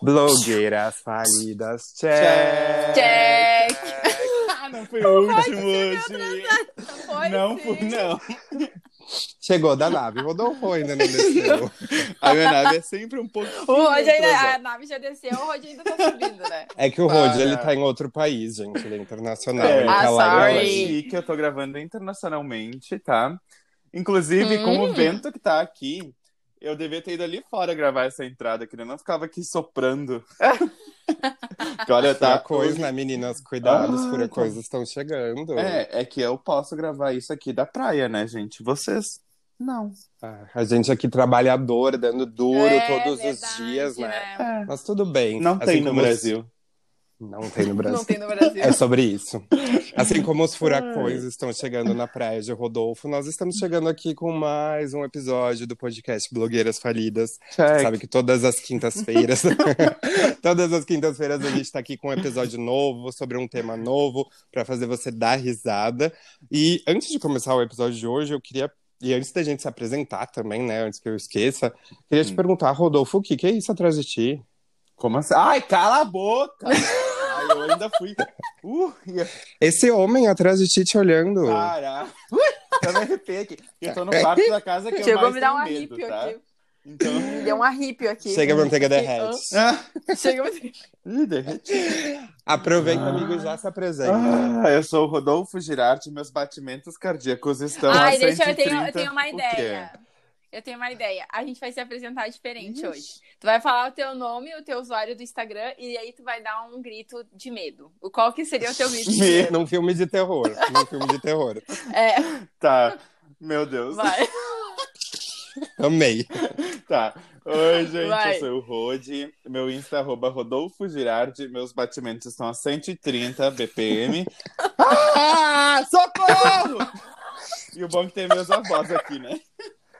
Blogueiras falidas, check. Check. Ah, não foi o último hoje. Foi, Não sim. foi, não. Chegou da nave, Rodolfo ainda não desceu. A minha nave é sempre um pouco. O Rod ainda, a nave já desceu, o Rod ainda tá subindo, né? É que o Rod, ele tá em outro país, gente, ele é internacional. É. ele tá Ah, lá sorry. que eu tô gravando internacionalmente, tá? Inclusive, com Hum. o vento que tá aqui, eu devia ter ido ali fora gravar essa entrada, que eu não ficava aqui soprando. Que Olha, tá. Furacões, né, meninas? Cuidado, os Ah, furacões estão chegando. É, é que eu posso gravar isso aqui da praia, né, gente? Vocês. Não. Ah, a gente aqui trabalhador, dando duro É, todos os verdade, dias, né? É. Mas tudo bem. Não Assim tem no os- Brasil. Não tem no Brasil. Não tem no Brasil. É sobre isso. Assim como os furacões estão chegando na praia de Rodolfo, nós estamos chegando aqui com mais um episódio do podcast Blogueiras Falidas. Sabe que todas as quintas-feiras, todas as quintas-feiras a gente está aqui com um episódio novo, sobre um tema novo, para fazer você dar risada. E antes de começar o episódio de hoje, eu queria. E antes da gente se apresentar também, né? Antes que eu esqueça, queria te Hum. perguntar, Rodolfo, o que, que é isso atrás de ti? Como assim? Ai, cala a boca! Ai, eu ainda fui. Uh, ia Esse homem atrás de ti te olhando. Uh, eu me arrepiei aqui. Eu tô no quarto da casa que eu Chegou a mais me dar um medo, arrepio tá? aqui. Então. Me deu um arrepio aqui. Chega a manteiga derrete. Ah, Chega a manteiga. ih, derreti. Aproveita, amigo, e já se apresenta. Ah, eu sou o Rodolfo Girardi, meus batimentos cardíacos estão Ai, a deixa eu 130. tenho, eu tenho uma ideia. Eu tenho uma ideia. A gente vai se apresentar diferente hoje. Tu vai falar o teu nome, o teu usuário do Instagram, e aí tu vai dar um grito de medo. O qual que seria o teu grito de? Num filme de terror. Num filme de terror. É, Tá. Meu Deus. vai. Amei. Tá. Oi, gente, Vai. eu sou o Rodi. Meu Insta é arroba Rodolfo Girardi. Meus batimentos estão a 130 BPM. ah, socorro! E o bom é que tem meus avós aqui, né?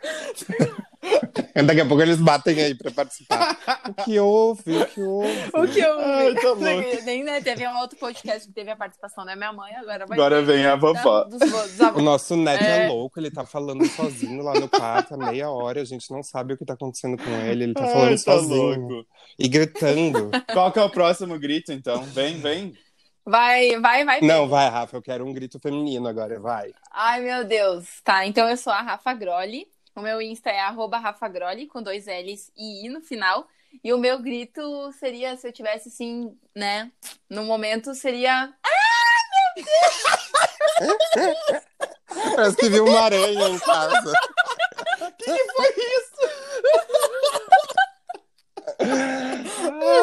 Daqui a pouco eles batem aí pra participar. O que houve? O que houve? O que eu Ai, tá louco. Nem, né, teve um outro podcast que teve a participação da minha mãe, agora vai Agora ter vem a da- vovó. dos, dos O nosso neto é. É. louco, ele tá falando sozinho lá no quarto há meia hora. A gente não sabe o que tá acontecendo com ele. Ele tá Ai, falando tá sozinho. louco. E gritando. Qual que é o próximo grito, então? Vem, vem. Vai, vai, vai. Não, vai, Rafa, eu quero um grito feminino agora, vai. Ai, meu Deus. Tá, então eu sou a Rafa Grolli. O meu Insta é arroba Rafa Grolli, com dois L's e I no final. E o meu grito seria, se eu tivesse assim, né, no momento, seria... Parece que viu uma aranha em casa.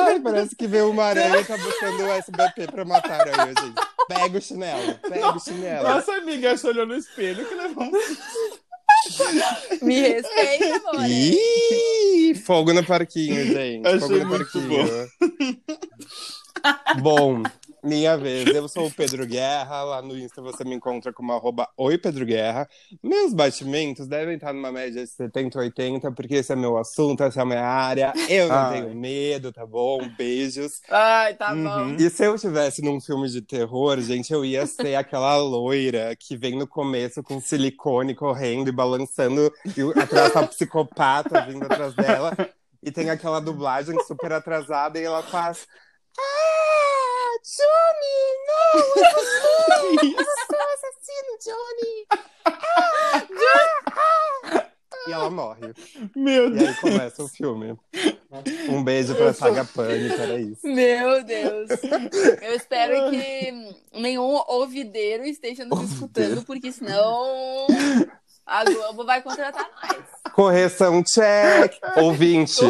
Ai, parece que veio uma aranha e tá buscando o SBP pra matar a aranha, gente. Pega o chinelo, pega o chinelo. Nossa amiga se olhou no espelho que levou um... Me respeita, amor. Ih, fogo no parquinho, gente. Achei fogo no muito parquinho. Bom, minha vez. Eu sou o Pedro Guerra. Lá no Insta você me encontra como arroba Oi Pedro Guerra. Meus batimentos devem estar numa média de 70, 80, porque esse é meu assunto, essa é a minha área. Eu não Ai. tenho medo, tá bom? Beijos. Ai, tá Uhum. bom. E se eu estivesse num filme de terror, gente, eu ia ser aquela loira que vem no começo com silicone correndo e balançando, e atrás tá psicopata vindo atrás dela. E tem aquela dublagem super atrasada e ela faz. Ah, Johnny! Não! Eu não sou! Eu não sou assassino, Johnny! Ah, ah. E ela morre. Meu E Deus. aí começa o filme. Um beijo pra Saga Pânica, era isso. Meu Deus. Eu espero que nenhum ouvideiro esteja nos escutando, porque senão a Globo vai contratar nós. Correção check! Ouvinte.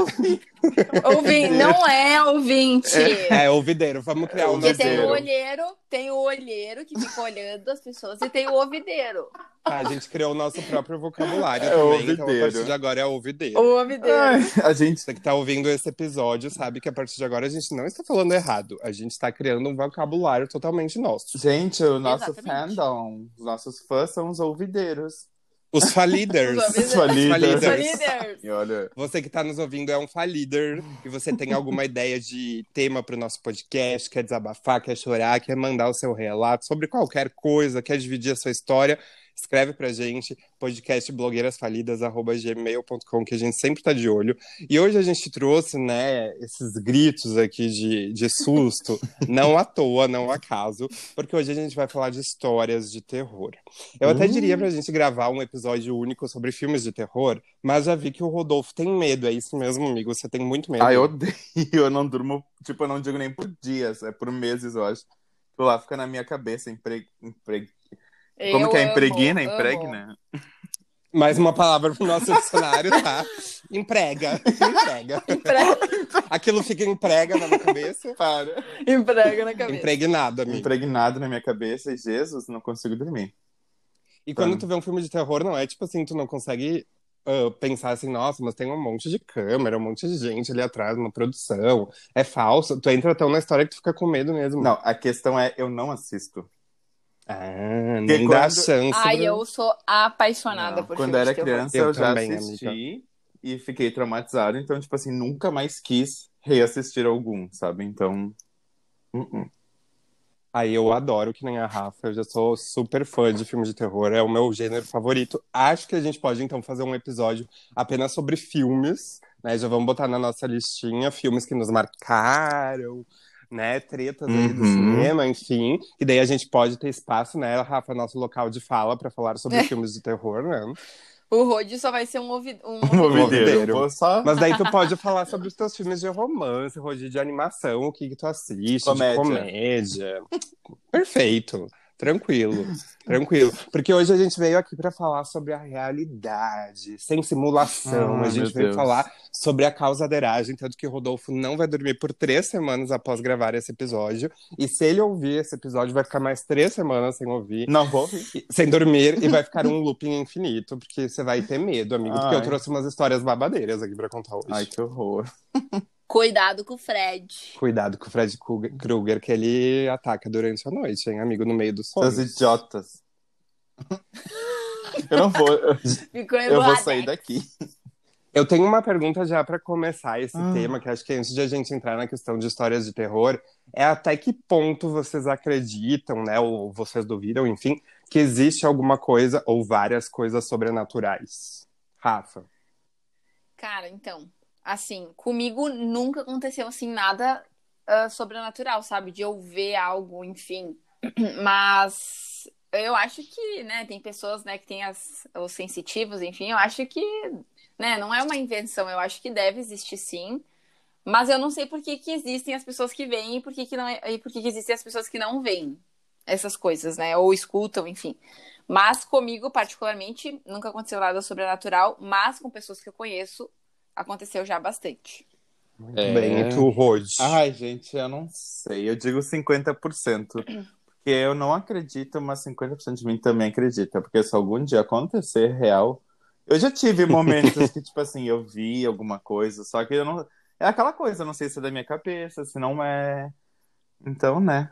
Ouvinte, não é ouvinte. É, ouvideiro. Vamos criar um Porque tem o ouvideiro. olheiro, tem o olheiro que fica olhando as pessoas e tem o ouvideiro. Tá, a gente criou o nosso próprio vocabulário É, também. Então, a ouvideiro. partir de agora é ouvideiro. O ouvideiro. Ai, a gente Você que tá ouvindo esse episódio sabe que a partir de agora a gente não está falando errado. A gente está criando um vocabulário totalmente nosso. Gente, o nosso Exatamente. fandom, os nossos fãs são os ouvideiros. Os faliders. Os. Faliders. Líder. E olha, Você que tá nos ouvindo é um falider e você tem alguma ideia de tema para o nosso podcast, quer desabafar, quer chorar, quer mandar o seu relato sobre qualquer coisa, quer dividir a sua história, escreve pra gente, podcastblogueirasfalidas.gmail.com, que a gente sempre tá de olho. E hoje a gente trouxe, né, esses gritos aqui de, de susto, não à toa, não acaso, porque hoje a gente vai falar de histórias de terror. Eu até Uh. diria pra gente gravar um episódio único sobre filmes de terror, mas já vi que o Rodolfo tem medo, é isso mesmo, amigo? Você tem muito medo. Ah, eu odeio, eu não durmo, tipo, eu não digo nem por dias, é por meses, eu acho. Tipo, lá fica na minha cabeça, empre... Empre... Como Eu que é amo, impregna? amo. Impregna? Mais uma palavra pro nosso dicionário, tá? Emprega, emprega. Emprega, Aquilo fica emprega na minha cabeça. Para. emprega na cabeça. Impregnado, amigo. Impregnado na minha cabeça e Jesus, não consigo dormir. E quando Tá. tu vê um filme de terror, não é tipo assim, tu não consegue ah, pensar assim, nossa, mas tem um monte de câmera, um monte de gente ali atrás, uma produção, é falso. Tu entra tão na história que tu fica com medo mesmo. Não, a questão é, eu não assisto. Ah, nem dá quando- chance. Ai, pra- eu sou apaixonada Não, por Quando era criança, Eu eu, já também, assisti e fiquei traumatizado. Então, tipo assim, nunca mais quis reassistir algum, sabe? Então. uh-uh. Aí eu adoro que nem a Rafa, eu já sou super fã de filmes de terror, é o meu gênero favorito. Acho que a gente pode então fazer um episódio apenas sobre filmes, né? Já vamos botar na nossa listinha filmes que nos marcaram, né? Tretas aí do Uhum. cinema, enfim. E daí a gente pode ter espaço, né, Rafa, nosso local de fala para falar sobre filmes de terror, né? O Rod só vai ser um ouvido. Um Um ouvideiro. só. Mas daí tu pode falar sobre os teus filmes de romance, Rodi, de animação, o que que tu assiste, Comédia. de comédia. Perfeito. Tranquilo, tranquilo. Porque hoje a gente veio aqui para falar sobre a realidade, sem simulação. Ah, a gente veio Deus. falar sobre a causadeiragem, tanto que o Rodolfo não vai dormir por três semanas após gravar esse episódio. E se ele ouvir esse episódio, vai ficar mais três semanas sem ouvir. Não vou ouvir. Sem dormir, e vai ficar um looping infinito, porque você vai ter medo, amigo. Porque eu Ai. trouxe umas histórias babadeiras aqui pra contar hoje. Ai, que horror. Cuidado com o Fred. Cuidado com o Fred Krueger- que ele ataca durante a noite, hein, amigo, no meio do sono. Seus idiotas. Eu não vou. Ficou Eu vou sair daqui. Eu tenho uma pergunta já pra começar esse Ah. tema, que acho que antes de a gente entrar na questão de histórias de terror, é até que ponto vocês acreditam, né, ou vocês duvidam, enfim, que existe alguma coisa ou várias coisas sobrenaturais. Rafa. Cara, então, assim, comigo nunca aconteceu assim nada ah, sobrenatural, sabe? De eu ver algo, enfim. Mas eu acho que, né, tem pessoas, né, que têm as, os sensitivos, enfim, eu acho que, né, não é uma invenção, eu acho que deve existir sim. Mas eu não sei por que, que existem as pessoas que veem e por que, que não é- e por que, que existem as pessoas que não veem essas coisas, né? Ou escutam, enfim. Mas comigo, particularmente, nunca aconteceu nada sobrenatural, mas com pessoas que eu conheço, aconteceu já bastante. Muito É. bem, e tu, Rod? Ai, gente, eu não sei. Eu digo 50%. Porque eu não acredito, mas 50% de mim também acredita. Porque se algum dia acontecer real. Eu já tive momentos que, tipo assim, eu vi alguma coisa, só que eu não. É aquela coisa, eu não sei se é da minha cabeça, se não é. Então, né?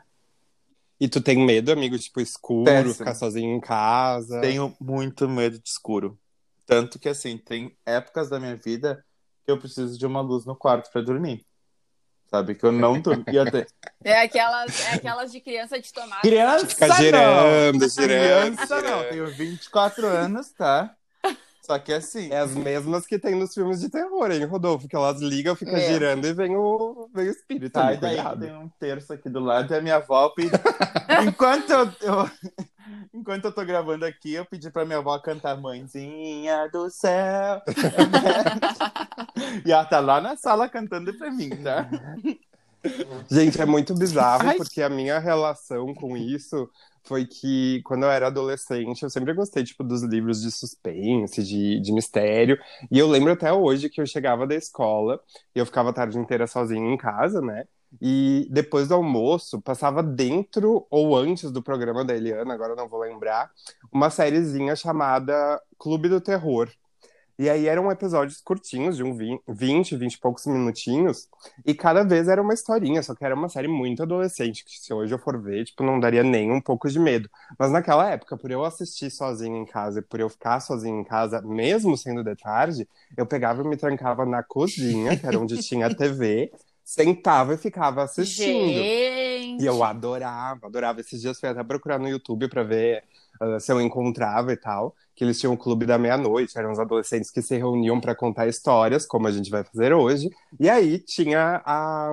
E tu tem medo, amigo, tipo, escuro, Péssimo. ficar sozinho em casa? Tenho muito medo de escuro. Tanto que, assim, tem épocas da minha vida eu preciso de uma luz no quarto pra dormir. Sabe? Que eu não durmo. E até... É aquelas, é aquelas de criança de tomate. Criança! Fica não! girando, girando. Criança não, tenho 24 anos, tá? Só que assim, É as mesmas que tem nos filmes de terror, hein, Rodolfo? Que elas ligam, fica É. girando e vem o, vem o espírito. tá, ali, e daí cuidado. tem um terço aqui do lado e a minha avó pedi... enquanto eu, eu- enquanto eu tô gravando aqui, eu pedi pra minha avó cantar Mãezinha do Céu. E ela tá lá na sala cantando pra mim, tá? Gente, é muito bizarro, Ai. porque a minha relação com isso foi que, quando eu era adolescente, eu sempre gostei, tipo, dos livros de suspense, de, de mistério. E eu lembro até hoje que eu chegava da escola e eu ficava a tarde inteira sozinho em casa, né? E depois do almoço, passava dentro ou antes do programa da Eliana, agora não vou lembrar, uma sériezinha chamada Clube do Terror. E aí eram episódios curtinhos, de um 20, 20, 20 e poucos minutinhos, e cada vez era uma historinha, só que era uma série muito adolescente, que se hoje eu for ver, tipo, não daria nem um pouco de medo. Mas naquela época, por eu assistir sozinho em casa e por eu ficar sozinho em casa, mesmo sendo de tarde, eu pegava e me trancava na cozinha, que era onde tinha TV, sentava e ficava assistindo. Gente. E eu adorava, adorava. Esses dias fui até procurar no YouTube pra ver uh, se eu encontrava e tal, que eles tinham o clube da meia-noite, eram os adolescentes que se reuniam para contar histórias, como a gente vai fazer hoje. E aí tinha a.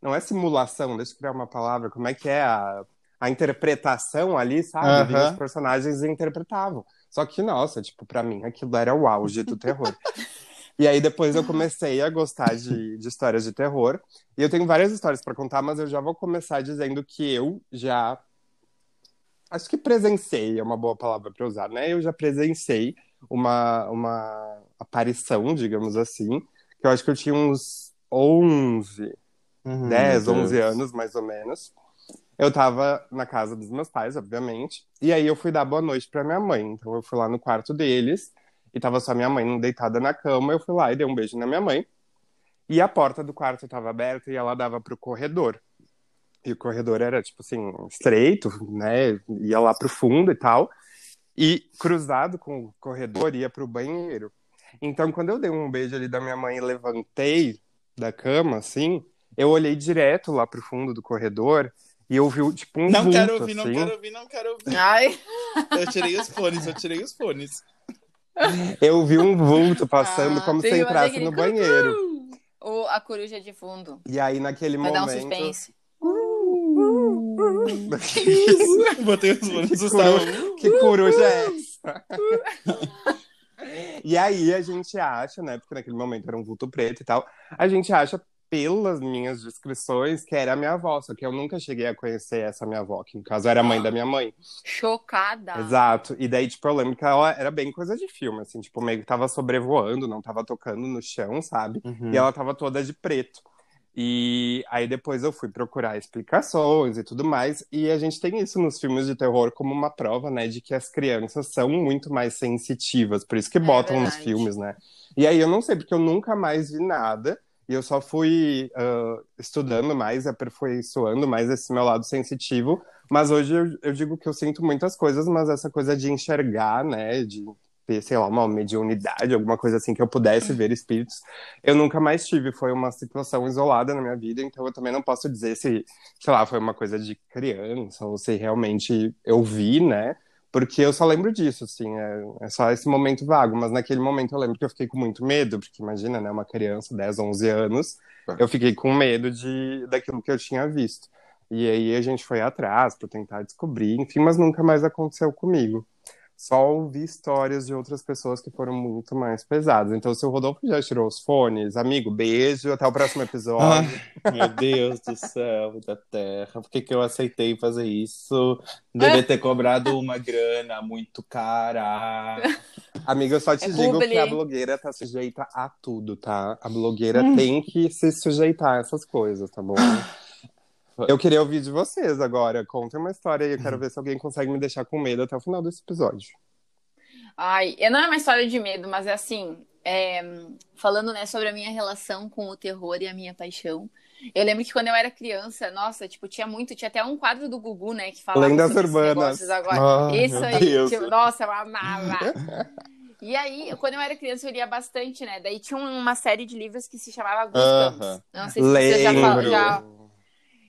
Não é simulação, deixa eu criar uma palavra, como é que é? A, a interpretação ali, sabe? Aham. Os personagens interpretavam. Só que, nossa, tipo, pra mim aquilo era o auge do terror. E aí depois eu comecei a gostar de, de histórias de terror. E eu tenho várias histórias para contar, mas eu já vou começar dizendo que eu já. Acho que presenciei é uma boa palavra para usar, né? Eu já presenciei uma, uma aparição, digamos assim, que eu acho que eu tinha uns 11, Uhum, 10, meu 11 Deus. anos, mais ou menos. Eu tava na casa dos meus pais, obviamente, e aí eu fui dar boa noite pra minha mãe. Então eu fui lá no quarto deles, e tava só minha mãe deitada na cama, eu fui lá e dei um beijo na minha mãe. E a porta do quarto tava aberta e ela dava pro corredor. E o corredor era, tipo assim, estreito, né? Ia lá pro fundo e tal. E cruzado com o corredor ia pro banheiro. Então, quando eu dei um beijo ali da minha mãe e levantei da cama, assim, eu olhei direto lá pro fundo do corredor e eu vi, tipo, um Não vulto, quero ouvir, não assim. quero ouvir, não quero ouvir. Ai, Eu tirei os fones, eu tirei os fones. Eu vi um vulto passando Ah, como se entrasse no banheiro. o, a coruja de fundo. E aí, naquele Vai dar um momento... suspense. Que isso? Botei os fones, Que assustava. Que coruja é essa? e aí a gente acha, né? Porque naquele momento era um vulto preto e tal. A gente acha, pelas minhas descrições, que era a minha avó. Só que eu nunca cheguei a conhecer essa minha avó, que no caso era a mãe da minha mãe. Chocada. Exato. E daí, tipo, eu lembro que ela era bem coisa de filme, assim, tipo, meio que tava sobrevoando, não tava tocando no chão, sabe? Uhum. E ela tava toda de preto. E aí depois eu fui procurar explicações e tudo mais. E a gente tem isso nos filmes de terror como uma prova, né, de que as crianças são muito mais sensitivas. Por isso que botam nos verdade. filmes, né? E aí eu não sei, porque eu nunca mais vi nada. E eu só fui ah, estudando mais, aperfeiçoando mais esse meu lado sensitivo. Mas hoje eu, eu digo que eu sinto muitas coisas, mas essa coisa de enxergar, né, de sei lá, uma mediunidade, alguma coisa assim que eu pudesse ver espíritos, eu nunca mais tive. Foi uma situação isolada na minha vida, então eu também não posso dizer se, sei lá, foi uma coisa de criança ou se realmente eu vi, né? Porque eu só lembro disso, assim, é, é só esse momento vago. Mas naquele momento eu lembro que eu fiquei com muito medo, porque imagina, né, uma criança, 10, 11 anos, eu fiquei com medo de daquilo que eu tinha visto. E aí a gente foi atrás para tentar descobrir, enfim, mas nunca mais aconteceu comigo. Só ouvi histórias de outras pessoas que foram muito mais pesadas. Então, se o Rodolfo já tirou os fones, amigo, beijo, até o próximo episódio. Ai, meu Deus do céu da terra, por que, que eu aceitei fazer isso? Devia ter cobrado uma grana muito cara. Amiga, eu só te É digo publi. que a blogueira tá sujeita a tudo, tá? A blogueira tem que se sujeitar a essas coisas, tá bom? Eu queria ouvir de vocês agora. Contem uma história aí, eu quero ver se alguém consegue me deixar com medo até o final desse episódio. Ai, eu- não é uma história de medo, mas é assim, é, falando né, sobre a minha relação com o terror e a minha paixão. Eu lembro que quando eu era criança, nossa, tipo, tinha muito, tinha até um quadro do Gugu, né, que falava Lendas sobre esses urbanas. negócios agora. Ai, Isso aí, tipo, nossa, eu amava. E aí, quando eu era criança, eu lia bastante, né? Daí tinha uma série de livros que se chamava Goosebumps. Aham. Não sei se você já, Lembro. já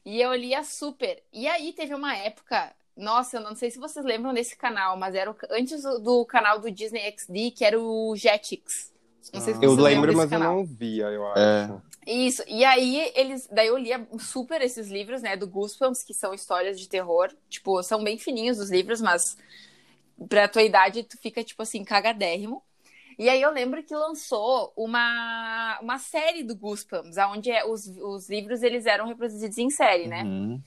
e eu lia super. E aí teve uma época, nossa, eu não sei se vocês lembram desse canal, mas era o- antes do, do canal do Disney XD, que era o Jetix. Não sei se Eu vocês lembram lembro, desse mas eu canal. não via, eu acho. É. Isso. E aí eles, daí eu lia super esses livros, né, do Goosebumps, que são histórias de terror. Tipo, são bem fininhos os livros, mas pra tua idade tu fica tipo assim cagadérrimo. E aí eu lembro que lançou uma, uma série do Goosebumps, onde os, os livros eles eram reproduzidos em série, né? Uhum.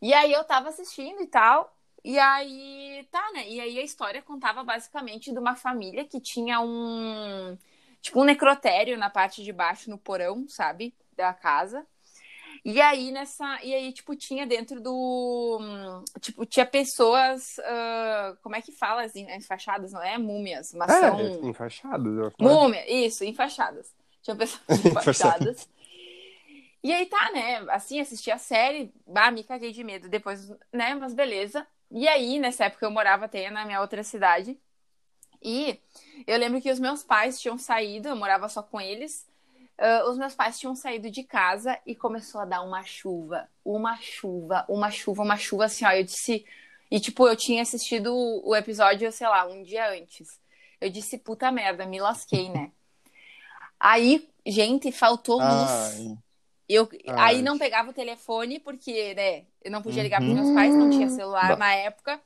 E aí eu tava assistindo e tal. E aí, tá, né? E aí a história contava basicamente de uma família que tinha um. Tipo, um necrotério na parte de baixo, no porão, sabe? Da casa. E aí, nessa. E aí, tipo, tinha dentro do. hum, Tipo, tinha pessoas. ah, como é que fala? Assim, enfaixadas, não é? Múmias, mas É, são. enfaixados. eu acho. Múmia, isso, enfaixadas. Tinha pessoas enfaixadas. E aí tá, né? Assim, assisti a série, bah, me caguei de medo depois, né? Mas beleza. E aí, nessa época, eu morava até na minha outra cidade. E eu lembro que os meus pais tinham saído, eu morava só com eles. Ah, os meus pais tinham saído de casa e começou a dar uma chuva. Uma chuva, uma chuva, uma chuva assim, ó. Eu disse. E, tipo, eu tinha assistido o episódio, sei lá, um dia antes. Eu disse, puta merda, me lasquei, né? Aí, gente, faltou luz. Ai. Eu, Ai. aí não pegava o telefone, porque, né, eu não podia ligar pros meus pais, não tinha celular Bah. na época.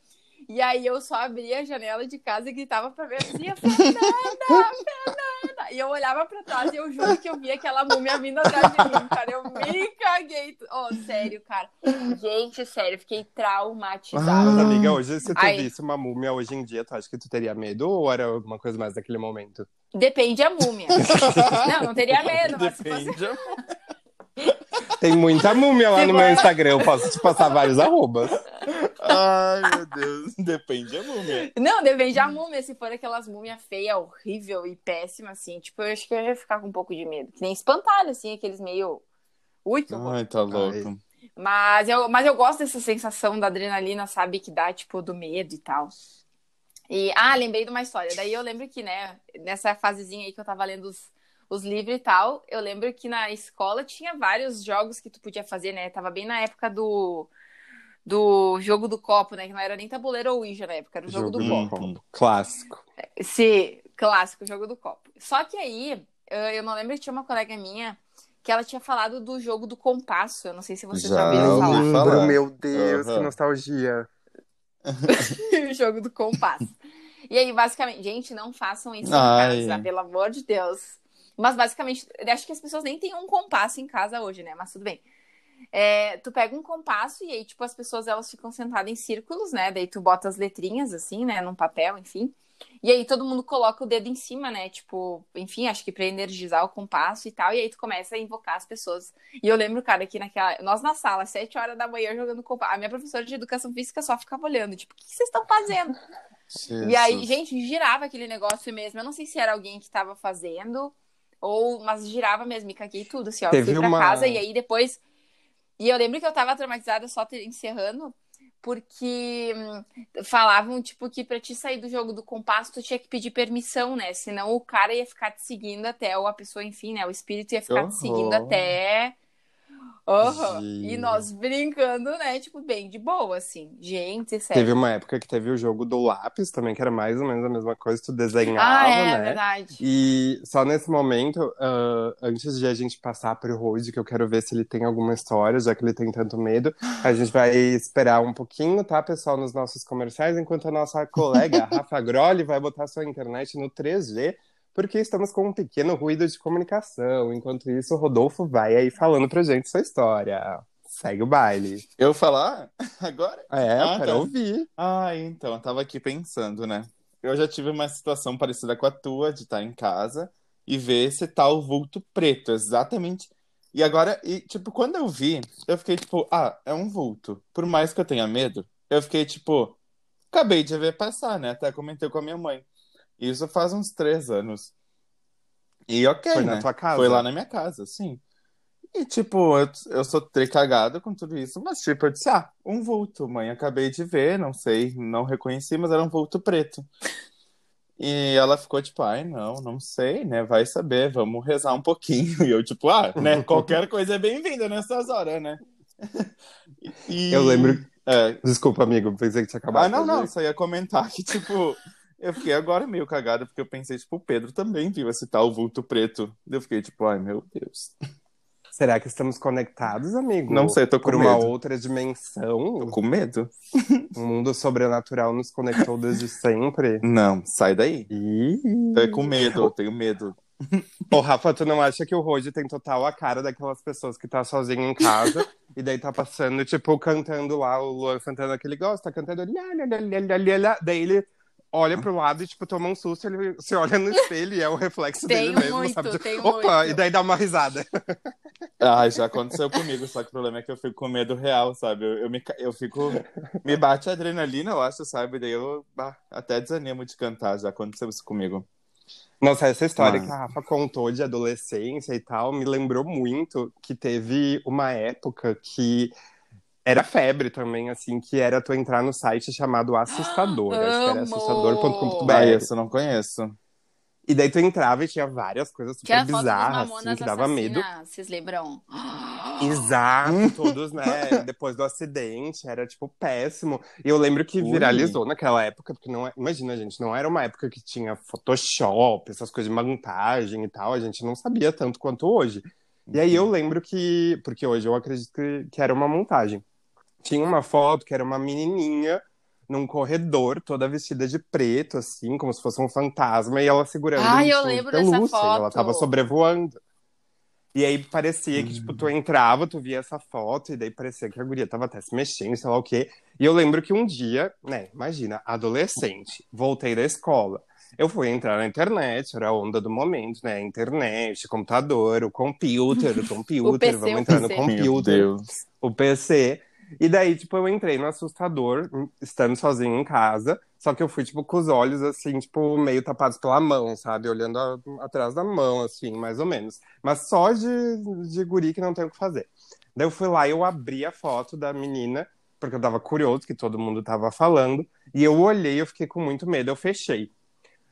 E aí eu só abria a janela de casa e gritava pra minha vizinha, Fernanda, Fernanda! E eu olhava pra trás e eu juro que eu via aquela múmia vindo atrás de mim, cara. Eu me caguei. Oh, sério, cara. Gente, sério, fiquei traumatizada. Mas, amiga, hoje, se tu Ai. visse uma múmia hoje em dia, tu acha que tu teria medo ou era alguma coisa mais daquele momento? Depende a múmia. não, não teria medo, mas se fosse... Depende. Tem muita múmia lá Se no meu Instagram, eu posso te passar vários arrobas. Ai, meu Deus. Depende da múmia. Não, depende a múmia. Se for aquelas múmias feias, horrível e péssima, assim, tipo, eu acho que eu ia ficar com um pouco de medo. Que nem espantalho, assim, aqueles meio. Ui, que. Ai, tá louco. Mas eu, mas eu gosto dessa sensação da adrenalina, sabe? Que dá, tipo, do medo e tal. E, ah, lembrei de uma história. Daí eu lembro que, né, nessa fasezinha aí que eu tava lendo os, os livros e tal, eu lembro que na escola tinha vários jogos que tu podia fazer, né? Tava bem na época do, do jogo do copo, né? Que não era nem tabuleiro ou Ouija na época, era o jogo, do Jogo copo. do- copo. Clássico. Esse clássico jogo do copo. Só que aí, eu não lembro que tinha uma colega minha que ela tinha falado do jogo do compasso. Eu não sei se vocês já, Já ouviram ouvi falar. Lembro, meu Deus, Aham. que nostalgia. o jogo do compasso. E aí, basicamente, gente, não façam isso Ai. em casa, pelo amor de Deus. Mas basicamente, eu acho que as pessoas nem têm um compasso em casa hoje, né? Mas tudo bem. É, tu pega um compasso e aí, tipo, as pessoas elas ficam sentadas em círculos, né? Daí tu bota as letrinhas assim, né? Num papel, enfim. E aí todo mundo coloca o dedo em cima, né? Tipo, enfim, acho que pra energizar o compasso e tal. E aí tu começa a invocar as pessoas. E eu lembro, cara, que naquela. Nós na sala, às sete horas da manhã, jogando compasso. A minha professora de educação física só ficava olhando, tipo, o que vocês estão fazendo? E aí, Jesus. gente, girava aquele negócio mesmo. Eu não sei se era alguém que tava fazendo, ou mas girava mesmo, me caguei tudo, assim, ó. Teve fui pra uma- casa e aí depois. E eu lembro que eu tava traumatizada só ter- encerrando, porque hum, falavam, tipo, que pra te sair do jogo do compasso, tu tinha que pedir permissão, né? Senão o cara ia ficar te seguindo até, ou a pessoa, enfim, né? O espírito ia ficar te seguindo até. Gente. E nós brincando, né? Tipo, bem de boa, assim. Gente, sério. Teve uma época que teve o jogo do lápis também, que era mais ou menos a mesma coisa, tu desenhava, Ah, é, né? verdade. E só nesse momento, ah, antes de a gente passar pro Rose, que eu quero ver se ele tem alguma história, já que ele tem tanto medo, a gente vai esperar um pouquinho, tá, pessoal, nos nossos comerciais, enquanto a nossa colega, Rafa Grolli, vai botar sua internet no 3G, porque estamos com um pequeno ruído de comunicação. Enquanto isso, o Rodolfo vai aí falando pra gente sua história. Segue o baile. Eu falar agora? É, Ah, eu quero tá. ouvir. Ah, então, eu tava aqui pensando, né? Eu já tive uma situação parecida com a tua, de estar em casa e ver esse tal vulto preto, exatamente. E agora, e, tipo, quando eu vi, eu fiquei tipo, ah, é um vulto. Por mais que eu tenha medo, eu fiquei tipo, acabei de ver passar, né? Até comentei com a minha mãe. Isso faz uns três anos. E ok, Foi né? na tua casa? Foi lá na minha casa, sim. E, tipo, eu, eu sou tricagado com tudo isso, mas, tipo, eu disse, ah, um vulto, mãe, acabei de ver, não sei, não reconheci, mas era um vulto preto. E ela ficou, tipo, ai, não, não sei, né, vai saber, vamos rezar um pouquinho. E eu, tipo, ah, né, qualquer coisa é bem-vinda nessas horas, né? E... Eu lembro. É, Desculpa, amigo, pensei que tinha acabado. ah, não, não, só ia comentar que, tipo, eu fiquei agora meio cagado, porque eu pensei, tipo, o Pedro também viu esse tal vulto preto. Eu fiquei, tipo, ai, meu Deus. Será que estamos conectados, amigo? Não sei, tô com Por uma medo. outra dimensão? Tô com medo. Um mundo sobrenatural nos conectou desde sempre? Não, sai daí. Ih. Tô com medo, eu tenho medo. Ô, Rafa, tu não acha que o Roger tem total a cara daquelas pessoas que tá sozinho em casa e daí tá passando, tipo, cantando lá, o Luan Santana que ele gosta, cantando. Lá, lá, lá, lá, lá, lá, daí ele olha pro lado e, tipo, toma um susto, ele se olha no espelho e é o reflexo Tenho dele mesmo, muito, sabe? tenho Opa, muito. e daí dá uma risada. Ah, já aconteceu comigo, só que o problema é que eu fico com medo real, sabe? Eu, eu, me, eu fico. Me bate a adrenalina, eu acho, sabe? Daí eu bah, até desanimo de cantar, já aconteceu isso comigo. Nossa, essa história Mas- que a Rafa contou de adolescência e tal me lembrou muito que teve uma época que era febre também, assim, que era tu entrar no site chamado Assustador. acho que era assustador.com.br. Ah, esse eu não conheço. E daí tu entrava e tinha várias coisas super bizarras, assim, que dava medo. Assassina, Vocês lembram? Exato, todos, né? Depois do acidente, era tipo péssimo. E eu lembro que Ui. viralizou naquela época, porque não é. Imagina, gente, não era uma época que tinha Photoshop, essas coisas de montagem e tal. A gente não sabia tanto quanto hoje. E aí eu lembro que. Porque hoje eu acredito que, que era uma montagem. Tinha uma foto que era uma menininha num corredor, toda vestida de preto, assim, como se fosse um fantasma, e ela segurando Ai, um eu urso de lembro dessa pelúcia, e Ela foto. tava sobrevoando. E aí parecia que, tipo, tu entrava, tu via essa foto, e daí parecia que a guria tava até se mexendo, sei lá o quê. E eu lembro que um dia, né, imagina, adolescente, voltei da escola. Eu fui entrar na internet, era a onda do momento, né? Internet, computador, o computer, o computer, PC, vamos o entrar no computer Deus. o PC. E daí, tipo, eu entrei no assustador, estando sozinho em casa. Só que eu fui, tipo, com os olhos, assim, tipo, meio tapados pela mão, sabe? Olhando a- atrás da mão, assim, mais ou menos. Mas só de, de guri que não tem o que fazer. Daí eu fui lá e eu abri a foto da menina, porque eu tava curioso, que todo mundo tava falando. E eu olhei, eu fiquei com muito medo, eu fechei.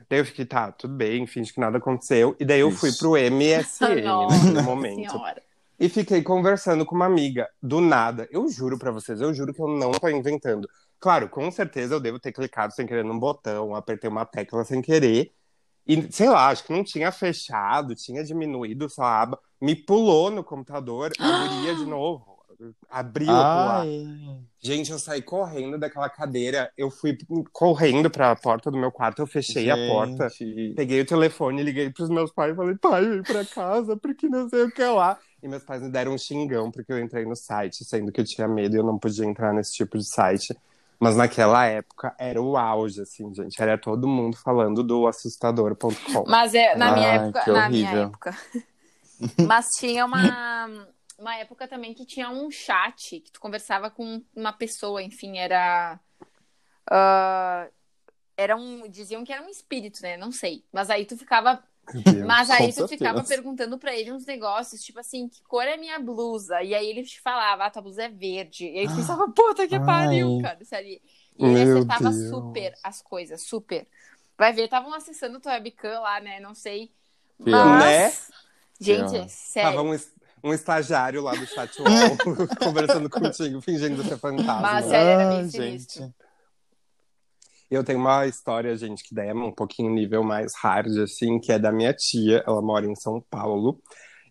Daí eu fiquei, tá, tudo bem, finge que nada aconteceu. E daí eu fui pro MSN Nossa naquele momento. senhora. E fiquei conversando com uma amiga, do nada. Eu juro pra vocês, eu juro que eu não tô inventando. Claro, com certeza eu devo ter clicado sem querer num botão, apertei uma tecla sem querer. E, sei lá, acho que não tinha fechado, tinha diminuído só a aba. Me pulou no computador, abriria de novo. Abriu a. Ai. Gente, eu saí correndo daquela cadeira. Eu fui correndo pra porta do meu quarto, eu fechei a porta. Gente. Peguei o telefone, liguei pros meus pais e falei, pai, vem pra casa, porque não sei o que lá. E meus pais me deram um xingão porque eu entrei no site, sendo que eu tinha medo e eu não podia entrar nesse tipo de site. Mas naquela época era o auge, assim, gente. Era todo mundo falando do assustador.com. Mas é, na minha Ai, época. que Na minha horrível. época. Mas tinha uma, uma época também que tinha um chat que tu conversava com uma pessoa, enfim, era. ah, era um. Diziam que era um espírito, né? Não sei. Mas aí tu ficava. Mas aí tu ficava perguntando pra ele uns negócios, tipo assim, que cor é minha blusa? E aí ele te falava, ah, tua blusa é verde. E aí tu pensava, puta que Ai. pariu, cara, sério. E ele Meu acertava Deus. super as coisas, super. Vai ver, estavam acessando tua webcam lá, né? Não sei. Mas, Né? gente, Pior. sério. Tava um, um estagiário lá do chat conversando contigo, fingindo ser fantasma. Mas sério, era bem Ai, sinistro. gente. Eu tenho uma história, gente, que daí é um pouquinho nível mais hard, assim, que é da minha tia. Ela mora em São Paulo.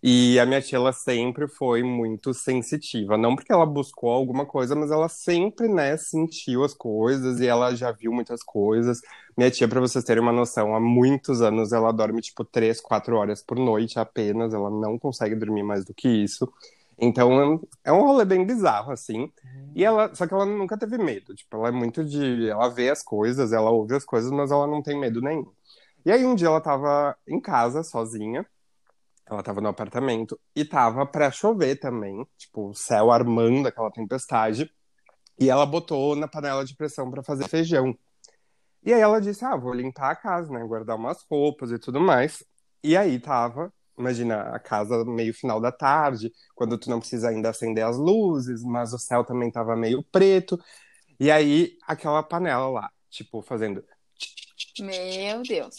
E a minha tia, ela sempre foi muito sensitiva. Não porque ela buscou alguma coisa, mas ela sempre, né, sentiu as coisas e ela já viu muitas coisas. Minha tia, pra vocês terem uma noção, há muitos anos ela dorme, tipo, três, quatro horas por noite apenas. Ela não consegue dormir mais do que isso. Então, é um rolê bem bizarro, assim. E ela, só que ela nunca teve medo. Tipo, ela é muito de. Ela vê as coisas, ela ouve as coisas, mas ela não tem medo nenhum. E aí um dia ela tava em casa, sozinha. Ela tava no apartamento e tava pra chover também. Tipo, o céu armando aquela tempestade. E ela botou na panela de pressão pra fazer feijão. E aí ela disse: Ah, vou limpar a casa, né? Guardar umas roupas e tudo mais. E aí tava, imagina, a casa meio final da tarde, quando tu não precisa ainda acender as luzes, mas o céu também tava meio preto. E aí aquela panela lá, tipo, fazendo, Meu Deus.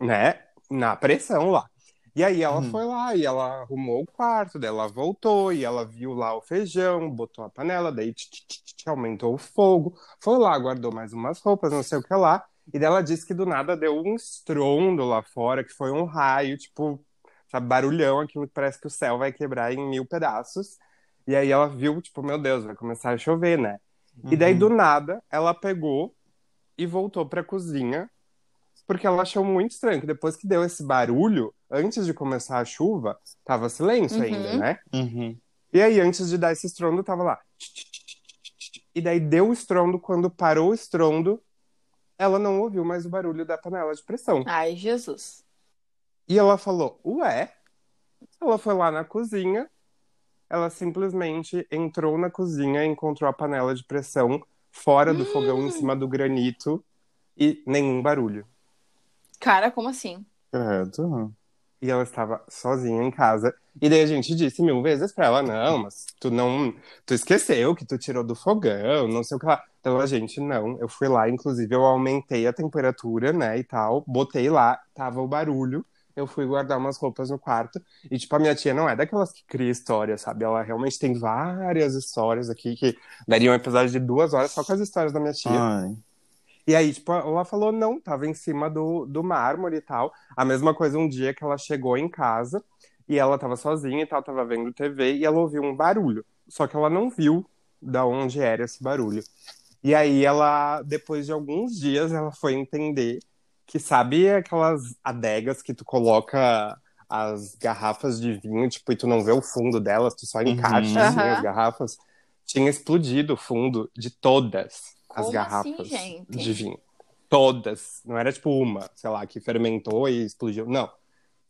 né? Na pressão lá. E aí ela Hum. foi lá e ela arrumou o quarto, daí ela voltou e ela viu lá o feijão, botou a panela, daí tch, tch, tch, tch, aumentou o fogo, foi lá, guardou mais umas roupas, não sei o que lá. E daí ela disse que do nada deu um estrondo lá fora, que foi um raio, tipo, sabe, barulhão, aquilo que parece que o céu vai quebrar em mil pedaços. E aí ela viu, tipo, meu Deus, vai começar a chover, né? E daí Uhum. do nada ela pegou e voltou pra cozinha, porque ela achou muito estranho que depois que deu esse barulho, antes de começar a chuva, tava silêncio Uhum. ainda, né? Uhum. E aí, antes de dar esse estrondo, tava lá. E daí deu o estrondo, quando parou o estrondo, ela não ouviu mais o barulho da panela de pressão. Ai, Jesus. E ela falou, ué? Ela foi lá na cozinha, ela simplesmente entrou na cozinha, encontrou a panela de pressão fora do fogão, em cima do granito, e nenhum barulho. Cara, como assim? Credo. E ela estava sozinha em casa. E daí a gente disse mil vezes pra ela: não, mas tu não. Tu esqueceu que tu tirou do fogão, não sei o que lá. Então a gente, não. Eu fui lá, inclusive eu aumentei a temperatura, né, e tal. Botei lá, tava o barulho. Eu fui guardar umas roupas no quarto. E, tipo, a minha tia não é daquelas que cria história, sabe? Ela realmente tem várias histórias aqui que daria um episódio de duas horas só com as histórias da minha tia. Ai. E aí, tipo, ela falou, não, tava em cima do, do mármore e tal. A mesma coisa um dia que ela chegou em casa e ela tava sozinha e tal, tava vendo TV e ela ouviu um barulho. Só que ela não viu da onde era esse barulho. E aí ela, depois de alguns dias, ela foi entender que sabe aquelas adegas que tu coloca as garrafas de vinho, tipo, e tu não vê o fundo delas, tu só encaixa Uhum. assim, as garrafas. Tinha explodido o fundo de todas as Como garrafas assim, gente? de vinho. Todas. Não era tipo uma, sei lá, que fermentou e explodiu. Não.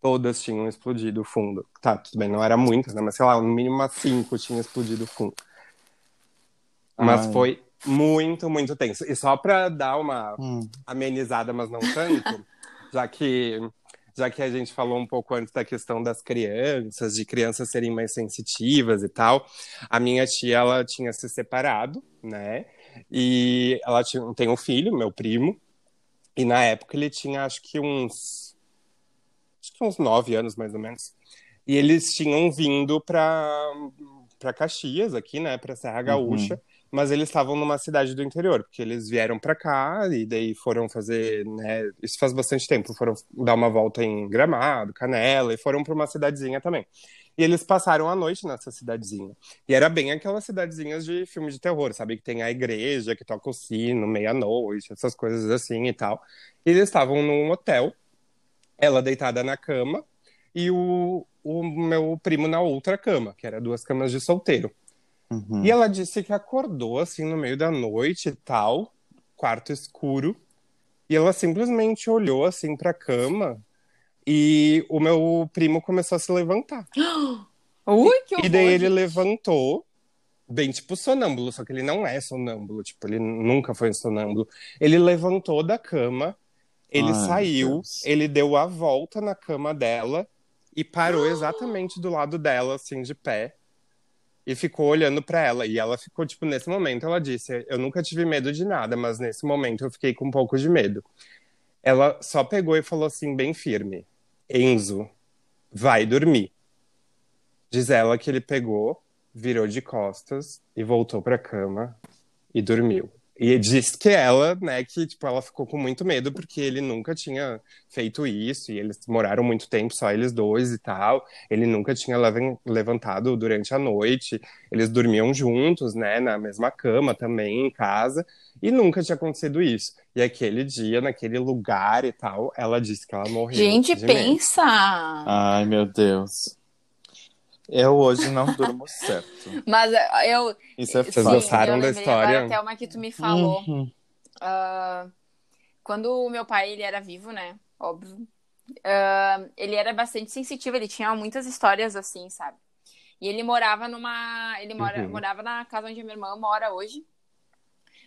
Todas tinham explodido o fundo. Tá, tudo bem, não era muitas, né? Mas sei lá, no mínimo umas cinco tinham explodido o fundo. Mas Ai. foi muito, muito tenso. E só pra dar uma Hum. amenizada, mas não tanto, já que já que a gente falou um pouco antes da questão das crianças, de crianças serem mais sensitivas e tal, a minha tia ela tinha se separado, né? E ela tinha, tem um filho, meu primo, e na época ele tinha acho que uns acho que uns nove anos mais ou menos. E eles tinham vindo para para Caxias aqui, né, para Serra Gaúcha, mas eles estavam numa cidade do interior, porque eles vieram para cá e daí foram fazer, né, isso faz bastante tempo, foram dar uma volta em Gramado, Canela e foram para uma cidadezinha também. E eles passaram a noite nessa cidadezinha. E era bem aquelas cidadezinhas de filme de terror, sabe? Que tem a igreja, que toca o sino, meia-noite, essas coisas assim e tal. E eles estavam num hotel, ela deitada na cama e o, o meu primo na outra cama, que era duas camas de solteiro. Uhum. E ela disse que acordou assim no meio da noite e tal, quarto escuro, e ela simplesmente olhou assim pra cama e o meu primo começou a se levantar. Ui, que horror. E daí ele gente. levantou, bem tipo sonâmbulo, só que ele não é sonâmbulo, tipo, ele nunca foi sonâmbulo. Ele levantou da cama, ele Ai, saiu, Deus. ele deu a volta na cama dela e parou exatamente do lado dela, assim, de pé. E ficou olhando pra ela. E ela ficou, tipo, nesse momento, ela disse: Eu nunca tive medo de nada, mas nesse momento eu fiquei com um pouco de medo. Ela só pegou e falou assim, bem firme: Enzo, vai dormir. Diz ela que ele pegou, virou de costas e voltou pra cama e dormiu. E diz que ela, né, que tipo, ela ficou com muito medo porque ele nunca tinha feito isso e eles moraram muito tempo, só eles dois e tal. Ele nunca tinha levan- levantado durante a noite. Eles dormiam juntos, né, na mesma cama também, em casa, e nunca tinha acontecido isso. E aquele dia, naquele lugar e tal, ela disse que ela morreu. Gente, de medo. pensa. Ai, meu Deus. Eu hoje não durmo certo. Mas eu. Isso é Vocês gostaram da história? Agora até uma que tu me falou. Uhum. Ah, quando o meu pai ele era vivo, né? Óbvio. ah, ele era bastante sensitivo, ele tinha muitas histórias assim, sabe? E ele morava numa. Ele mora, Uhum. morava na casa onde a minha irmã mora hoje.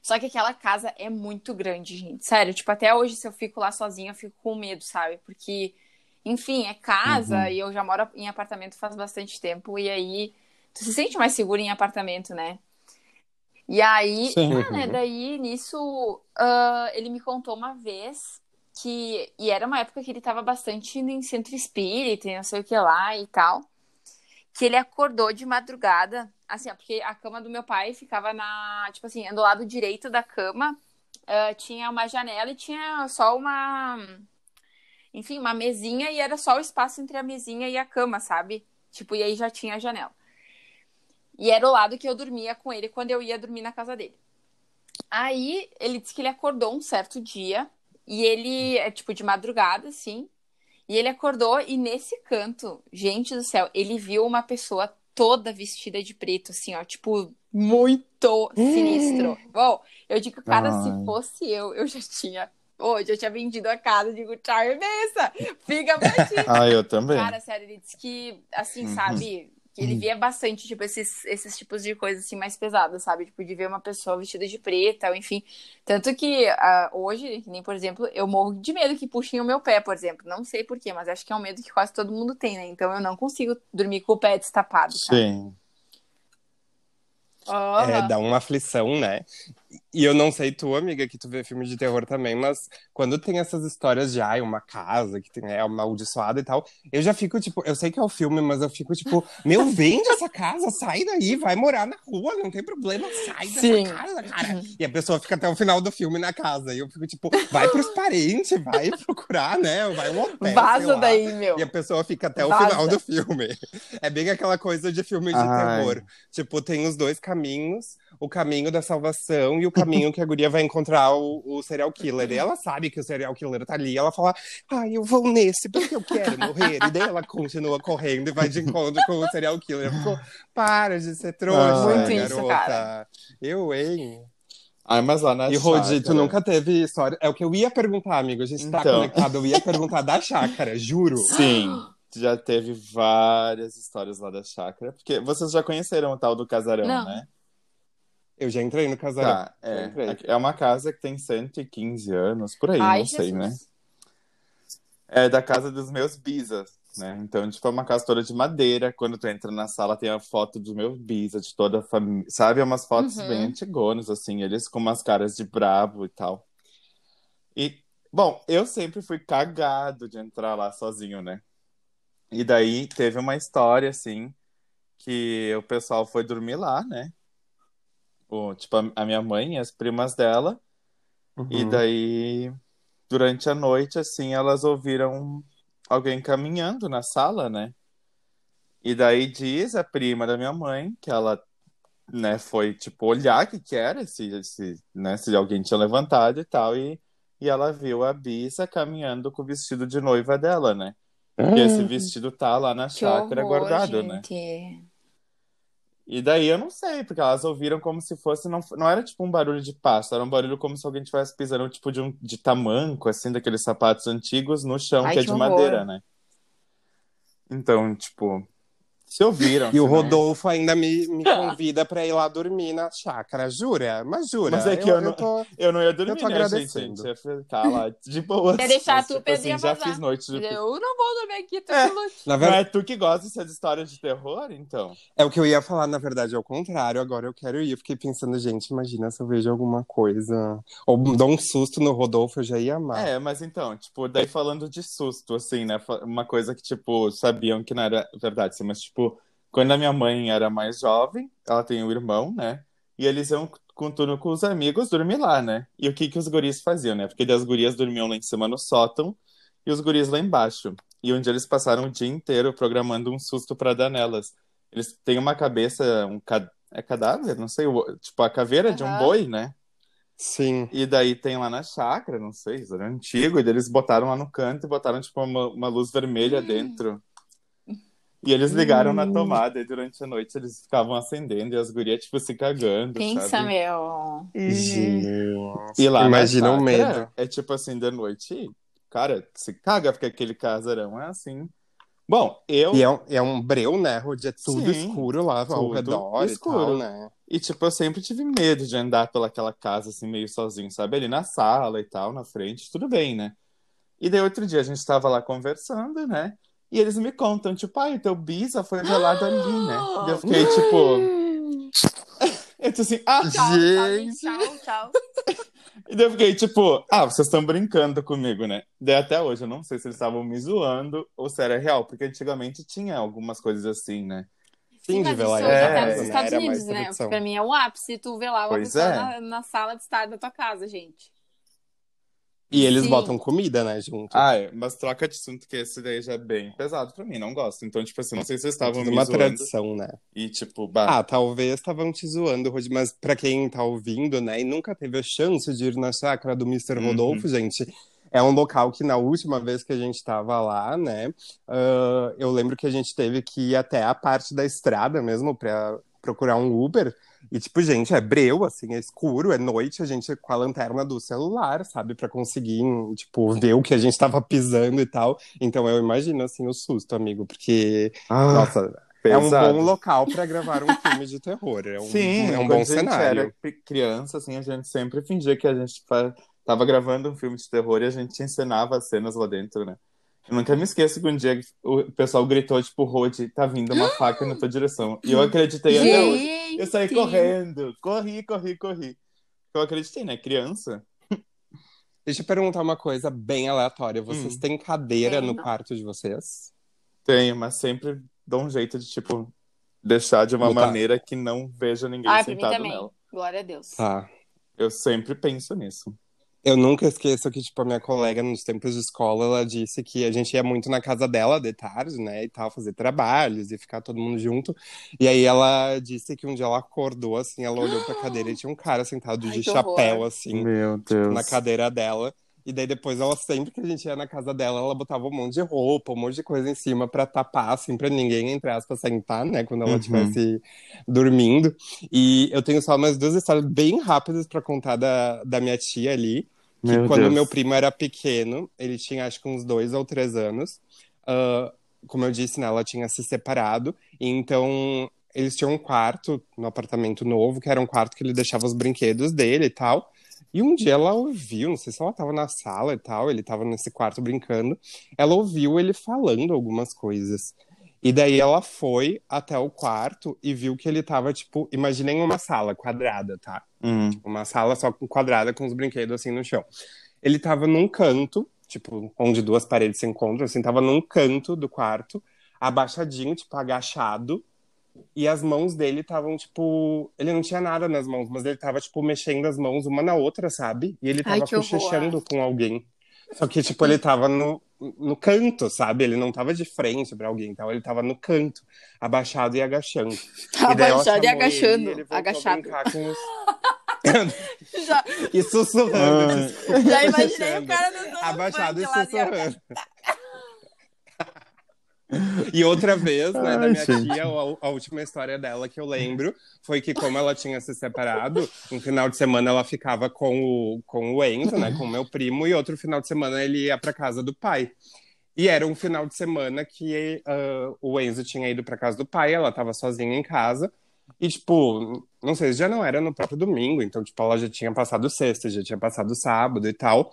Só que aquela casa é muito grande, gente. Sério, tipo, até hoje, se eu fico lá sozinha, eu fico com medo, sabe? Porque, enfim, é casa Uhum. e eu já moro em apartamento faz bastante tempo. E aí, tu se sente mais seguro em apartamento, né? E aí, ah, né, daí nisso, ah, ele me contou uma vez que. E era uma época que ele tava bastante indo em centro espírita e não sei o que lá e tal. Que ele acordou de madrugada, assim, ó, porque a cama do meu pai ficava na. Tipo assim, do lado direito da cama ah, tinha uma janela e tinha só uma. Enfim, uma mesinha e era só o espaço entre a mesinha e a cama, sabe? Tipo, e aí já tinha a janela. E era o lado que eu dormia com ele quando eu ia dormir na casa dele. Aí ele disse que ele acordou um certo dia e ele, é tipo de madrugada, assim. E ele acordou e nesse canto, gente do céu, ele viu uma pessoa toda vestida de preto, assim, ó, tipo, muito sinistro. Bom, eu digo, cara, Ai. se fosse eu, eu já tinha. Hoje eu tinha vendido a casa, digo, tchau, mesa, fica pra ti. Ah, eu também. Cara, sério, ele disse que, assim, Uhum. sabe? que ele via bastante, tipo, esses, esses tipos de coisas, assim, mais pesadas, sabe? Tipo, de ver uma pessoa vestida de preta, ou enfim. Tanto que uh, hoje, que nem, por exemplo, eu morro de medo que puxem o meu pé, por exemplo. Não sei porquê, mas acho que é um medo que quase todo mundo tem, né? Então eu não consigo dormir com o pé destapado, sabe? Sim. Oh. É, dá uma aflição, né? E eu não sei tu, amiga, que tu vê filme de terror também, mas quando tem essas histórias de, ai, uma casa que tem, é amaldiçoada e tal, eu já fico, tipo, eu sei que é o filme, mas eu fico, tipo, meu, vende essa casa, sai daí, vai morar na rua, não tem problema, sai dessa Sim. casa, cara. E a pessoa fica até o final do filme na casa, e eu fico, tipo, vai pros parentes, vai procurar, né? Vai um hotel, Vaza daí, meu. E a pessoa fica até o Vaza. final do filme. É bem aquela coisa de filme de Ai. terror. Tipo, tem os dois caminhos, o caminho da salvação e o caminho que a guria vai encontrar o, o serial killer. E ela sabe que o serial killer tá ali. Ela fala, ai, eu vou nesse porque eu quero morrer. E daí ela continua correndo e vai de encontro com o serial killer. Eu fico, para de ser trouxa, Muito isso, garota. cara. Eu, hein? Ai, mas lá na E Rodi, tu nunca teve história. É o que eu ia perguntar, amigo. A gente tá Então. conectado. Eu ia perguntar da chácara, juro. Sim, já teve várias histórias lá da chácara. Porque vocês já conheceram o tal do casarão, Não. né? Eu já entrei no casarão. Tá, é, é uma casa que tem 115 anos, por aí, Ai, não sei, Jesus. né? É da casa dos meus bisas, né? Então, tipo, é uma casa toda de madeira. Quando tu entra na sala, tem a foto do meu bisa, de toda a família. Sabe? É umas fotos Uhum. bem antigonas, assim, eles com umas caras de brabo e tal. E, bom, eu sempre fui cagado de entrar lá sozinho, né? E daí teve uma história, assim, que o pessoal foi dormir lá, né? O, tipo, a, minha mãe e as primas dela. E Uhum. daí, durante a noite, assim, elas ouviram alguém caminhando na sala, né? E daí diz a prima da minha mãe que ela, né, foi, tipo, olhar o que que era, se, se, né, se alguém tinha levantado e tal, e, e ela viu a Bisa caminhando com o vestido de noiva dela, né? E esse vestido tá lá na chácara horror, guardado, né? E daí eu não sei, porque elas ouviram como se fosse, não, não era tipo um barulho de passo, era um barulho como se alguém estivesse pisando tipo de um de tamanco, assim, daqueles sapatos antigos no chão, Ai, que é que de horror. madeira, né? Então, tipo, se ouviram. E o não- Rodolfo ainda me, me convida pra ir lá dormir na chácara, jura? Mas jura? Mas é que eu não- tô... Eu não ia dormir, Eu tô né, gente? agradecendo. Eu ia ficar lá de boa. Ia deixar Mas, tu, tipo Pedro, assim, ia já fiz noite de... Eu não vou dormir aqui, tô É. Na verdade, é tu que gosta dessas histórias de terror, então? é o que eu ia falar, na verdade, é o contrário. Agora eu quero ir. Eu fiquei pensando, gente, imagina se eu vejo alguma coisa. Ou dou um susto no Rodolfo, eu já ia amar. É, mas então, tipo, daí falando de susto, assim, né? Uma coisa que, tipo, sabiam que não era verdade, assim, mas, tipo, quando a minha mãe era mais jovem, ela tem um irmão, né? E eles iam com tudo com os amigos dormir lá, né? E o que que os guris faziam, né? Porque as gurias dormiam lá em cima no sótão e os guris lá embaixo. E dia eles passaram o dia inteiro programando um susto pra dar nelas. Eles têm uma cabeça, um ca... é cadáver? Não sei, o- tipo, a caveira de um boi, né? Sim. E daí tem lá na chácara, não sei, isso era antigo, e daí eles botaram lá no canto e botaram tipo uma, uma luz vermelha dentro. E eles ligaram na tomada e durante a noite eles ficavam acendendo e as gurias tipo se cagando, Pensa, sabe? meu. Gente. E lá Imagina na o medo. É tipo assim, da noite, cara, se caga porque aquele casarão é assim. Bom, eu E é, um- é um breu, né, Rod? É tudo Sim, escuro lá ao tudo redor escuro. e tal, né? E, tipo, eu sempre tive medo de andar pelaquela casa, assim, meio sozinho, sabe? Ali na sala e tal, na frente, tudo bem, né? E daí, outro dia, a gente tava lá conversando, né? E eles me contam, tipo, ai, o teu bisa foi velado ali, né? E eu fiquei, tipo... Eu tô assim, ah! Tchau, tchau, Gente. gente. Tchau, tchau. E daí eu fiquei, tipo, ah, vocês estão brincando comigo, né? Daí até hoje, eu não sei se eles estavam me zoando ou se era real, porque antigamente tinha algumas coisas assim, né? Sim, de velar isso é, tá nos né? Estados Unidos, né? tradição. Pra mim é o ápice tu lá uma Pois pessoa é. na, na sala de estar da tua casa, gente. E eles Sim. botam comida, né, junto. Ah, é, mas troca de assunto que esse daí já é bem pesado pra mim, não gosto. Então, tipo assim, não sei se vocês estavam Tudo me uma zoando tradição, né? e, tipo, bah, Ah, talvez estavam te zoando, Rod, mas pra quem tá ouvindo, né, e nunca teve a chance de ir na chácara do Mr. Uhum. Rodolfo, gente, é um local que na última vez que a gente tava lá, né, ah, eu lembro que a gente teve que ir até a parte da estrada mesmo pra procurar um Uber. E, tipo, gente, é breu, assim, é escuro, é noite, a gente com a lanterna do celular, sabe, pra conseguir, tipo, ver o que a gente tava pisando e tal. Então eu imagino, assim, o susto, amigo, porque Ah, nossa, É um Pesado. bom local pra gravar um filme de terror. É um, Sim, é um bom a gente cenário. era criança, assim, a gente sempre fingia que a gente tava gravando um filme de terror e a gente encenava as cenas lá dentro, né? Eu nunca me esqueço que um dia o pessoal gritou, tipo, Rode, tá vindo uma faca na tua direção. E eu acreditei até hoje. Eu saí correndo, corri, corri, corri. Eu acreditei, né? Criança. Deixa eu perguntar uma coisa bem aleatória. Vocês Hum. têm cadeira Tenho. no quarto de vocês? Tenho, mas sempre dou um jeito de, tipo, deixar de uma Botar. maneira que não veja ninguém Ah, pra mim sentado também. nela. Glória a Deus. Tá. Eu sempre penso nisso. Eu nunca esqueço que, tipo, a minha colega, nos tempos de escola, ela disse que a gente ia muito na casa dela de tarde, né, e tal, fazer trabalhos e ficar todo mundo junto. E aí ela disse que um dia ela acordou, assim, ela olhou pra cadeira e tinha um cara sentado Ai, de chapéu, horror. assim, Meu Deus. na cadeira dela. E daí depois ela, sempre que a gente ia na casa dela, ela botava um monte de roupa, um monte de coisa em cima pra tapar, assim, pra ninguém, entre aspas, sentar, né, quando ela Uhum. estivesse dormindo. E eu tenho só umas duas histórias bem rápidas pra contar da, da minha tia ali. Que Meu quando Deus. meu primo era pequeno, ele tinha acho que uns dois ou três anos. ah, como eu disse, né, ela tinha se separado. Então eles tinham um quarto no apartamento novo, que era um quarto que ele deixava os brinquedos dele e tal. E um dia ela ouviu, não sei se ela tava na sala e tal, ele tava nesse quarto brincando. Ela ouviu ele falando algumas coisas. E daí ela foi até o quarto e viu que ele tava, tipo, imaginem uma sala quadrada, tá? Hum. Uma sala só quadrada com os brinquedos assim no chão. Ele tava num canto, tipo, onde duas paredes se encontram, assim, tava num canto do quarto, abaixadinho, tipo, agachado. E as mãos dele estavam, tipo. Ele não tinha nada nas mãos, mas ele tava, tipo, mexendo as mãos uma na outra, sabe? E ele tava cochichando com alguém. Só que, tipo, ele tava no, no canto, sabe? Ele não tava de frente pra alguém, então ele tava no canto, abaixado e agachando. E Abaixado e ele, agachando. e ele a Agachado. brincar com os... Já, E sussurrando. Desculpa, já imaginei o cara dançando Abaixado e sussurrando. E outra vez, né, da Ai, minha gente. tia, a, a última história dela que eu lembro foi que, como ela tinha se separado, um final de semana ela ficava com o, com o Enzo, né, com o meu primo, e outro final de semana ele ia pra casa do pai. E era um final de semana que ah, o Enzo tinha ido pra casa do pai, ela tava sozinha em casa. E, tipo, não sei, já não era no próprio domingo, então, tipo, ela já tinha passado sexta, já tinha passado sábado e tal.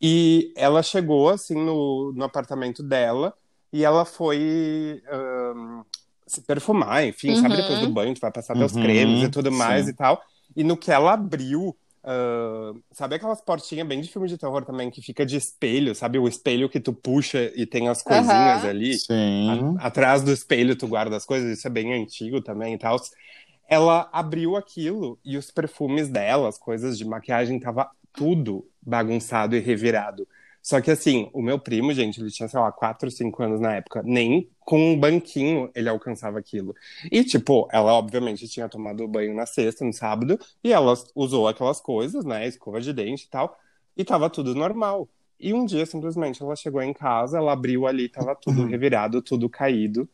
E ela chegou, assim, no, no apartamento dela e ela foi ahn, se perfumar, enfim, sabe? Uhum. Depois do banho, tu vai passar teus Uhum, cremes e tudo mais sim. e tal. E no que ela abriu, ah, sabe aquelas portinhas bem de filme de terror também, que fica de espelho, sabe? O espelho que tu puxa e tem as coisinhas Aham. ali. Sim. A- atrás do espelho tu guarda as coisas, isso é bem antigo também e tal. Ela abriu aquilo e os perfumes dela, as coisas de maquiagem, tava tudo bagunçado e revirado. Só que assim, o meu primo, gente, ele tinha, sei lá, 4, 5 anos na época. Nem com um banquinho ele alcançava aquilo. E, tipo, ela obviamente tinha tomado banho na sexta, no sábado, e ela usou aquelas coisas, né? Escova de dente e tal, e tava tudo normal. E um dia, simplesmente, ela chegou em casa, ela abriu ali, tava tudo revirado, tudo caído.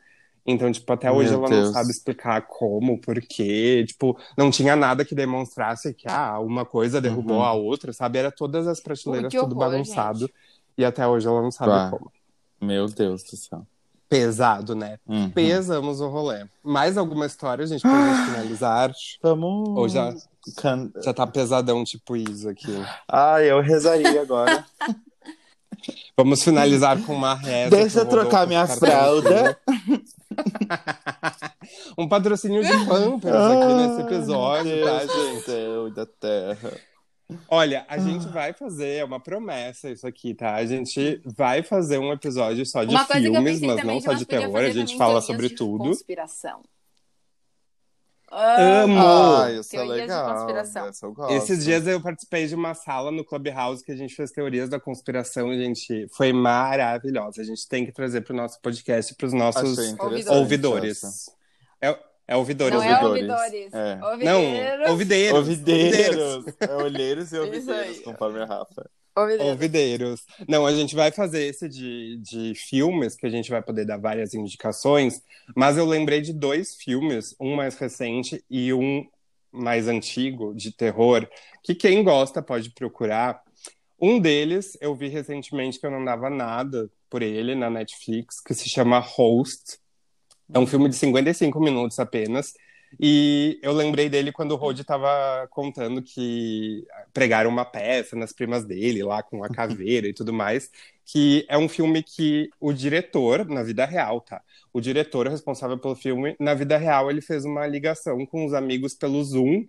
Então, tipo, até hoje Meu ela Deus. não sabe explicar como, por quê. Tipo, não tinha nada que demonstrasse que, ah, uma coisa derrubou Uhum. a outra, sabe? Era todas as prateleiras, que tudo horror, bagunçado. E até hoje ela não sabe como. Meu Deus do céu. Pesado, né? Uhum. Pesamos o rolê. Mais alguma história, gente, pra gente finalizar? Vamos. Ou já, Can... já tá pesadão, tipo isso aqui. Ah, eu rezaria agora. Vamos finalizar com uma reza. Deixa eu trocar minha fralda. um patrocínio de Pampers aqui nesse episódio, tá, gente? céu e da terra. Olha, a gente vai fazer, é uma promessa isso aqui, tá? A gente vai fazer um episódio só de Uma coisa que eu filmes, pensei mas também não que só nós de podíamos terror, a gente também fala teorias sobre de tudo. Conspiração. Amo! Ah, isso é Teorias de legal. conspiração. Essa eu gosto. Esses dias eu participei de uma sala no Clubhouse que a gente fez teorias da conspiração, gente. Foi maravilhosa. A gente tem que trazer para o nosso podcast, para os nossos ouvidores. É, é ouvidores. Não é Ouvidores. ouvidores. É. Não, Ouvideiros. ouvideiros. Ouvideiros. É olheiros e ouvideiros, aí. conforme a Rafa. Ouvideiros. Ouvideiros. Não, a gente vai fazer esse de, de filmes, que a gente vai poder dar várias indicações, mas eu lembrei de dois filmes, um mais recente e um mais antigo, de terror, que quem gosta pode procurar. Um deles eu vi recentemente que eu não dava nada por ele na Netflix, que se chama Host. É um filme de 55 minutos apenas. E eu lembrei dele quando o Rod estava contando que pregaram uma peça nas primas dele, lá com a caveira e tudo mais, que é um filme que o diretor, na vida real, tá? O diretor responsável pelo filme, na vida real, ele fez uma ligação com os amigos pelo Zoom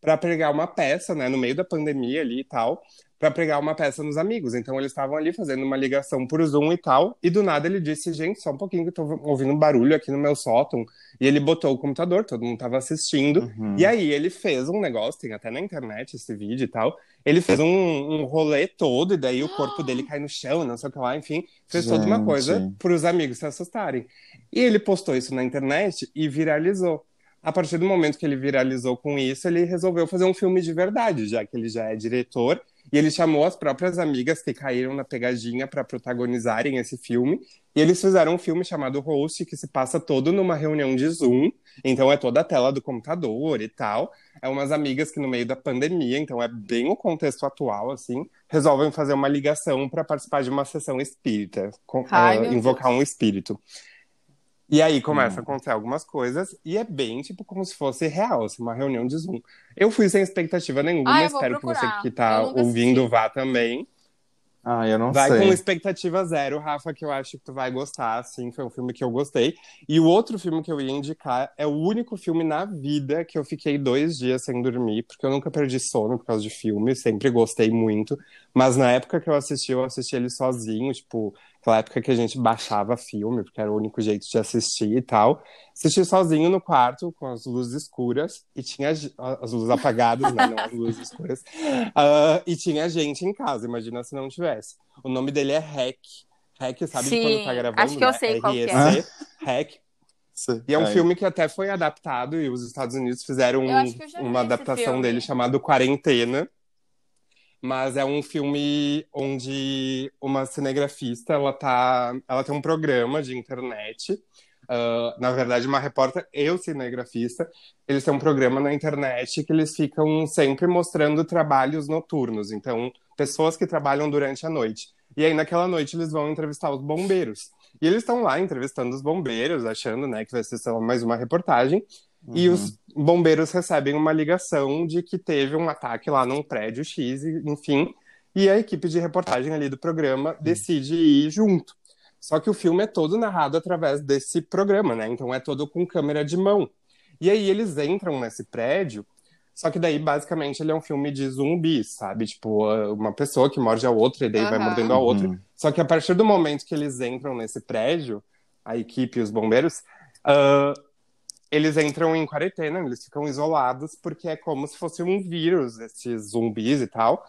para pregar uma peça, né, no meio da pandemia ali e tal, para pregar uma peça nos amigos. Então eles estavam ali fazendo uma ligação por Zoom e tal, e do nada ele disse: "Gente, só um pouquinho que eu tô ouvindo um barulho aqui no meu sótão". E ele botou o computador, todo mundo tava assistindo. Uhum. E aí ele fez um negócio, tem até na internet esse vídeo e tal. Ele fez um, um rolê todo, e daí o corpo dele cai no chão, não sei o que lá, enfim, fez toda uma Gente. coisa para os amigos se assustarem. E ele postou isso na internet e viralizou. A partir do momento que ele viralizou com isso, ele resolveu fazer um filme de verdade, já que ele já é diretor. E ele chamou as próprias amigas que caíram na pegadinha para protagonizarem esse filme. E eles fizeram um filme chamado Host, que se passa todo numa reunião de Zoom. Então é toda a tela do computador e tal. É umas amigas que no meio da pandemia, então é bem o contexto atual, assim, resolvem fazer uma ligação para participar de uma sessão espírita, com- Ai, meu invocar um espírito. E aí Hum. começa a acontecer algumas coisas e é bem tipo como se fosse real, assim, uma reunião de Zoom. Eu fui sem expectativa nenhuma, Ah, espero que você procurar. que tá ouvindo assisti. vá também. Ah, eu não Vai sei. com expectativa zero, Rafa, que eu acho que tu vai gostar, assim, foi um filme que eu gostei. E o outro filme que eu ia indicar é o único filme na vida que eu fiquei dois dias sem dormir, porque eu nunca perdi sono por causa de filme, sempre gostei muito. Mas na época que eu assisti, eu assisti ele sozinho, tipo, aquela época que a gente baixava filme, porque era o único jeito de assistir e tal. Assisti sozinho no quarto, com as luzes escuras, e tinha as luzes apagadas, né? Não as luzes escuras. Ah, e tinha gente em casa, imagina se não tivesse. O nome dele é Hack. Hack, sabe Sim, quando tá gravando? acho que eu né? sei qual que é. REC, Hack. Sei. E é um filme que até foi adaptado e os Estados Unidos fizeram vi uma adaptação dele chamado Quarentena. Mas é um filme onde uma cinegrafista, ela tá, ela tem um programa de internet. ah, na verdade, uma repórter e cinegrafista, eles têm um programa na internet que eles ficam sempre mostrando trabalhos noturnos. Então, pessoas que trabalham durante a noite. E aí, naquela noite, eles vão entrevistar os bombeiros. E eles estão lá entrevistando os bombeiros, achando né, que vai ser mais uma reportagem. E Uhum. os bombeiros recebem uma ligação de que teve um ataque lá num prédio X, e- enfim. E a equipe de reportagem ali do programa decide ir junto. Só que o filme é todo narrado através desse programa, né? Então é todo com câmera de mão. E aí eles entram nesse prédio, só que daí basicamente ele é um filme de zumbis, sabe? Tipo, uma pessoa que morde a outra e daí vai Aham. mordendo a outra. Uhum. Só que a partir do momento que eles entram nesse prédio, a equipe e os bombeiros, ah, eles entram em quarentena, eles ficam isolados, porque é como se fosse um vírus, esses zumbis e tal.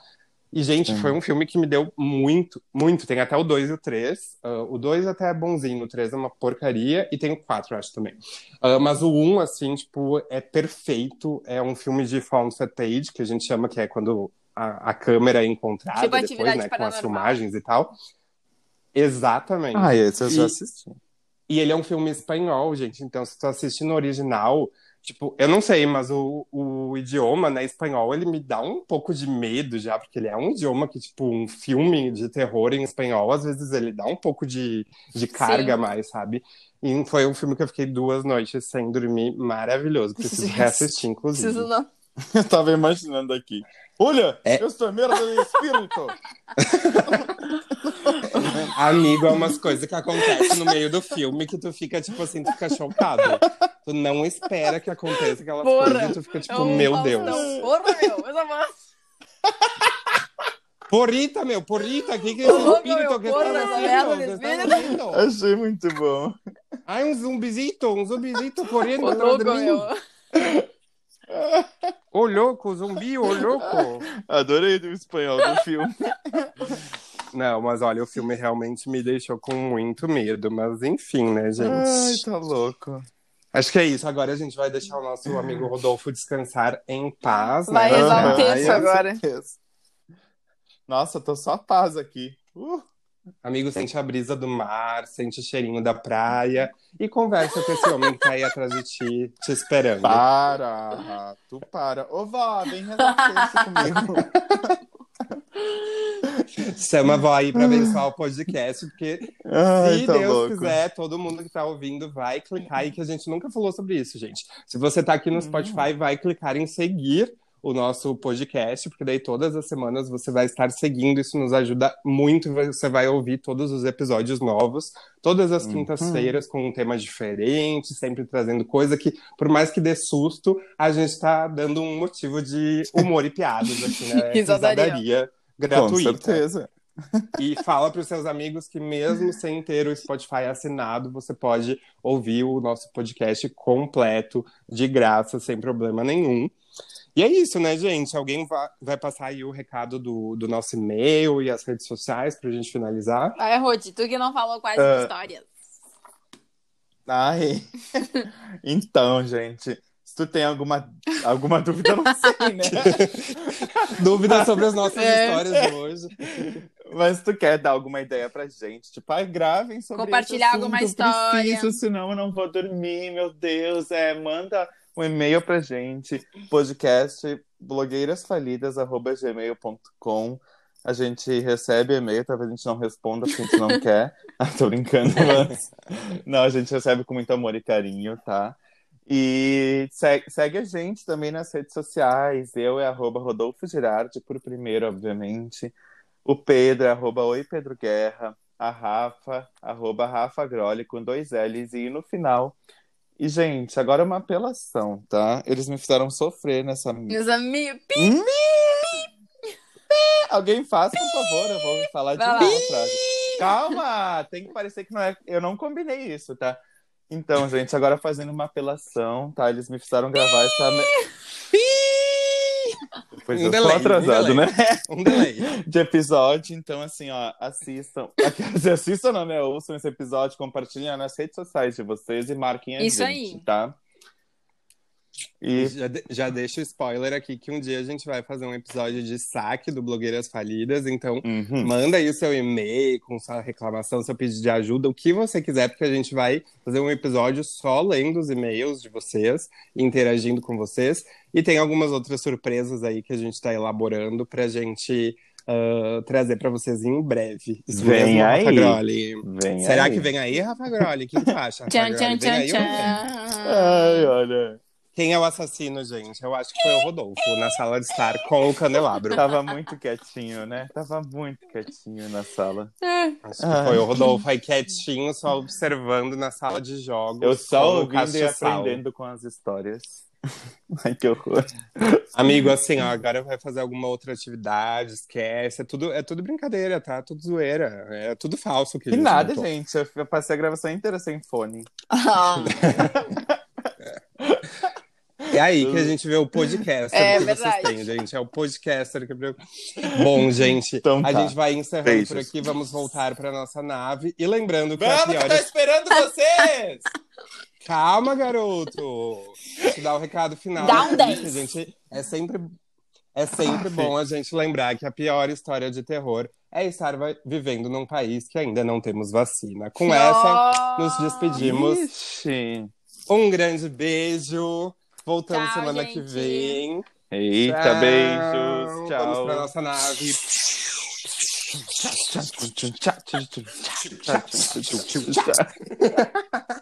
E, gente, Sim. foi um filme que me deu muito, muito. Tem até o 2 e o 3. o 2 até é bonzinho, o 3 é uma porcaria, e tem o 4, acho também. Ah, mas o 1, assim, tipo, é perfeito. É um filme de found footage, que a gente chama, que é quando a, a câmera é encontrada Tipo depois, Atividade né, com as filmagens e tal. Exatamente. Ah, esse eu já E- assisti. E ele é um filme espanhol, gente. Então, se tu assiste no original, tipo, eu não sei, mas o, o idioma, né, espanhol, ele me dá um pouco de medo já, porque ele é um idioma que, tipo, um filme de terror em espanhol, às vezes ele dá um pouco de, de carga a mais, sabe? E foi um filme que eu fiquei duas noites sem dormir, maravilhoso. Preciso Preciso reassistir, inclusive. Preciso não. Eu tava imaginando aqui. Olha, É. eu estou merda de espírito. Amigo, é umas coisas que acontecem no meio do filme que tu fica, tipo assim, tu fica chocado. Tu não espera que aconteça aquelas Porra, coisas e tu fica, tipo, É um meu Faustão. Deus. Porra, meu, essa voz. Porrita, meu, porrita, o que que é esse Porra, espírito que porra, está espírito. fazendo? Achei muito bom. Ai, um zumbizito, um zumbizito correndo Ô, atrás de mim. Ô, louco, zumbi, ô, louco. Adorei o espanhol do filme. Não, mas olha, o filme realmente me deixou com muito medo. Mas enfim, né, gente? Ai, tá louco. Acho que é isso. Agora a gente vai deixar o nosso amigo Rodolfo descansar em paz. Vai né? rezar um Aham, terço ai, agora. Nossa, tô só paz aqui. Uh, Amigo, sente a brisa do mar, sente o cheirinho da praia e conversa com esse homem que tá aí atrás de ti, te esperando. para, tu para. Ô, vó, vem um terço comigo. Chama a vó aí pra abençoar o podcast, porque Ai, se tá Deus louco. quiser, todo mundo que tá ouvindo vai clicar aí, que a gente nunca falou sobre isso, gente. Se você tá aqui no Spotify, vai clicar em seguir o nosso podcast, porque daí todas as semanas você vai estar seguindo, isso nos ajuda muito, você vai ouvir todos os episódios novos, todas as Uhum. quintas-feiras com um tema diferente, sempre trazendo coisa que, por mais que dê susto, a gente tá dando um motivo de humor e piadas aqui, né? Risadaria. Risadaria Com gratuita. certeza. E fala para os seus amigos que, mesmo sem ter o Spotify assinado, você pode ouvir o nosso podcast completo, de graça, sem problema nenhum. E é isso, né, gente? Alguém va- vai passar aí o recado do, do nosso e-mail e as redes sociais para a gente finalizar? Vai, Rodi, tu que não falou quais Ah. histórias. Ai. Então, gente, se tu tem alguma, alguma dúvida, eu não sei, né? Dúvidas sobre as nossas É. histórias de hoje? Mas se tu quer dar alguma ideia pra gente, tipo, ai, gravem sobre Compartilhar esse alguma história. Preciso, senão eu não vou dormir, meu Deus. É, manda um e-mail pra gente, podcast blogueirasfalidas.gmail.com A gente recebe e-mail, talvez a gente não responda porque a gente não quer. Ah, tô brincando, mas... Não, a gente recebe com muito amor e carinho, tá? E segue, segue a gente também nas redes sociais. Eu é arroba Rodolfo Girardi, por primeiro, obviamente. O Pedro é arroba Oi Pedro Guerra. A Rafa, arroba Rafa Groli, com dois L's e no final. E, gente, agora é uma apelação, tá? Eles me fizeram sofrer nessa. Meus amigos. Alguém faz, por favor, eu vou falar de Vai novo. Calma! Tem que parecer que não é. Eu não combinei isso, tá? Então, gente, agora fazendo uma apelação, tá? Eles me fizeram gravar essa. Pois Um eu delay, tô um atrasado, delay. né? Um delay. De episódio, então assim, ó, assistam. Quer assistam não, né? Ouçam esse episódio, compartilhem nas redes sociais de vocês e marquem a Isso gente, aí. tá? E Já, de- já deixo o spoiler aqui que um dia a gente vai fazer um episódio de saque do Blogueiras Falidas, então Uhum. manda aí o seu e-mail com sua reclamação, seu pedido de ajuda, o que você quiser, porque a gente vai fazer um episódio só lendo os e-mails de vocês, interagindo com vocês, e tem algumas outras surpresas aí que a gente está elaborando pra gente ah, trazer pra vocês em breve. Isso Vem mesmo, aí. Rafa Groli. Vem Será aí. que vem aí, Rafa Groli? O que tu acha, Rafa Tchan, tchan, Vem tchan, aí ou não vem? Ai, olha. Quem é o assassino, gente? Eu acho que foi o Rodolfo, na sala de estar com o candelabro. Tava muito quietinho, né? Tava muito quietinho na sala. Acho que foi o Rodolfo aí quietinho, só observando na sala de jogos. Eu só ouvindo e aprendendo com as histórias. Ai, que horror. Amigo, assim, ó, agora vai fazer alguma outra atividade, esquece. É tudo, é tudo brincadeira, tá? Tudo zoeira. É tudo falso que Que nada, montou. gente. Eu passei a gravação inteira sem fone. Ah, É aí que a gente vê o podcaster É que verdade. vocês têm, gente. É o podcaster que. Bom, gente, Então a tá. gente vai encerrando Beijos. por aqui. Vamos voltar pra nossa nave. E lembrando que a Vamos, que pior eu tô esperando vocês! Calma, garoto! Deixa eu dar o recado final. Dá um aqui, 10. que a gente é sempre é sempre bom a gente lembrar que a pior história de terror é estar vivendo num país que ainda não temos vacina. Com essa, nos despedimos. Ixi. Um grande beijo. Voltamos Tchau, semana que gente. vem. Eita, Tchau. beijos. Vamos Tchau. pra nossa nave. Tchau.